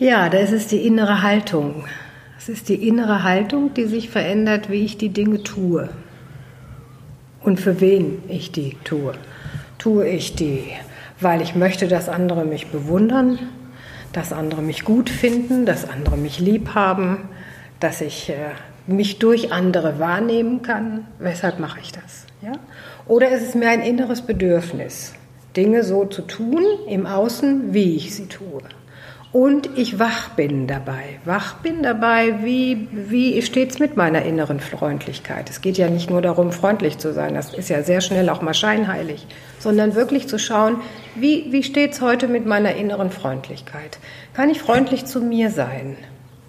Ja, das ist die innere Haltung. Es ist die innere Haltung, die sich verändert, wie ich die Dinge tue und für wen ich die tue. Tue ich die, weil ich möchte, dass andere mich bewundern, dass andere mich gut finden, dass andere mich lieb haben, dass ich äh, mich durch andere wahrnehmen kann. Weshalb mache ich das? Ja? Oder ist es mir ein inneres Bedürfnis, Dinge so zu tun im Außen, wie ich sie tue? Und ich wach bin dabei. Wach bin dabei, wie, wie steht es mit meiner inneren Freundlichkeit? Es geht ja nicht nur darum, freundlich zu sein, das ist ja sehr schnell auch mal scheinheilig, sondern wirklich zu schauen, wie, wie steht es heute mit meiner inneren Freundlichkeit? Kann ich freundlich zu mir sein?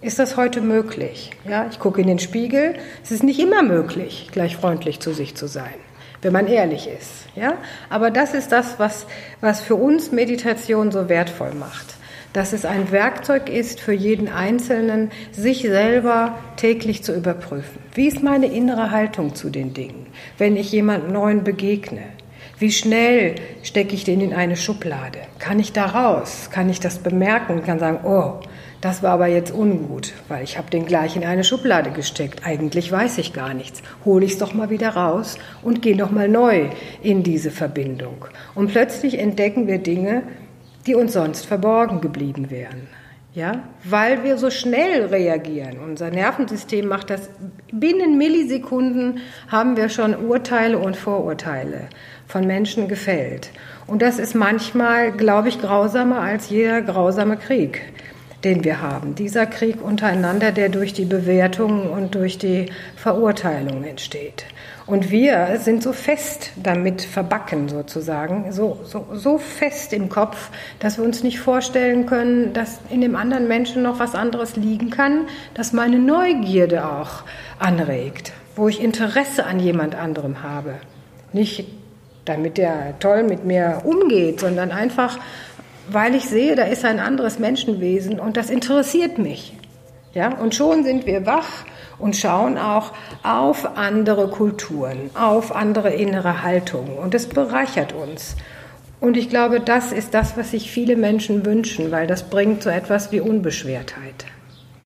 Ist das heute möglich? Ja, ich gucke in den Spiegel. Es ist nicht immer möglich, gleich freundlich zu sich zu sein, wenn man ehrlich ist. Ja, aber das ist das, was, was für uns Meditation so wertvoll macht. Dass es ein Werkzeug ist für jeden Einzelnen, sich selber täglich zu überprüfen. Wie ist meine innere Haltung zu den Dingen, wenn ich jemand Neuen begegne? Wie schnell stecke ich den in eine Schublade? Kann ich da raus? Kann ich das bemerken und kann sagen, oh, das war aber jetzt ungut, weil ich habe den gleich in eine Schublade gesteckt. Eigentlich weiß ich gar nichts. Hole ich es doch mal wieder raus und gehe noch mal neu in diese Verbindung. Und plötzlich entdecken wir Dinge, die uns sonst verborgen geblieben wären. Ja, weil wir so schnell reagieren. Unser Nervensystem macht das binnen Millisekunden haben wir schon Urteile und Vorurteile von Menschen gefällt. Und das ist manchmal, glaube ich, grausamer als jeder grausame Krieg den wir haben. Dieser Krieg untereinander, der durch die Bewertung und durch die Verurteilung entsteht. Und wir sind so fest damit verbacken sozusagen, so, so, so fest im Kopf, dass wir uns nicht vorstellen können, dass in dem anderen Menschen noch was anderes liegen kann, dass meine Neugierde auch anregt, wo ich Interesse an jemand anderem habe. Nicht damit der toll mit mir umgeht, sondern einfach weil ich sehe, da ist ein anderes Menschenwesen und das interessiert mich. Ja, und schon sind wir wach und schauen auch auf andere Kulturen, auf andere innere Haltungen und es bereichert uns. Und ich glaube, das ist das, was sich viele Menschen wünschen, weil das bringt so etwas wie Unbeschwertheit.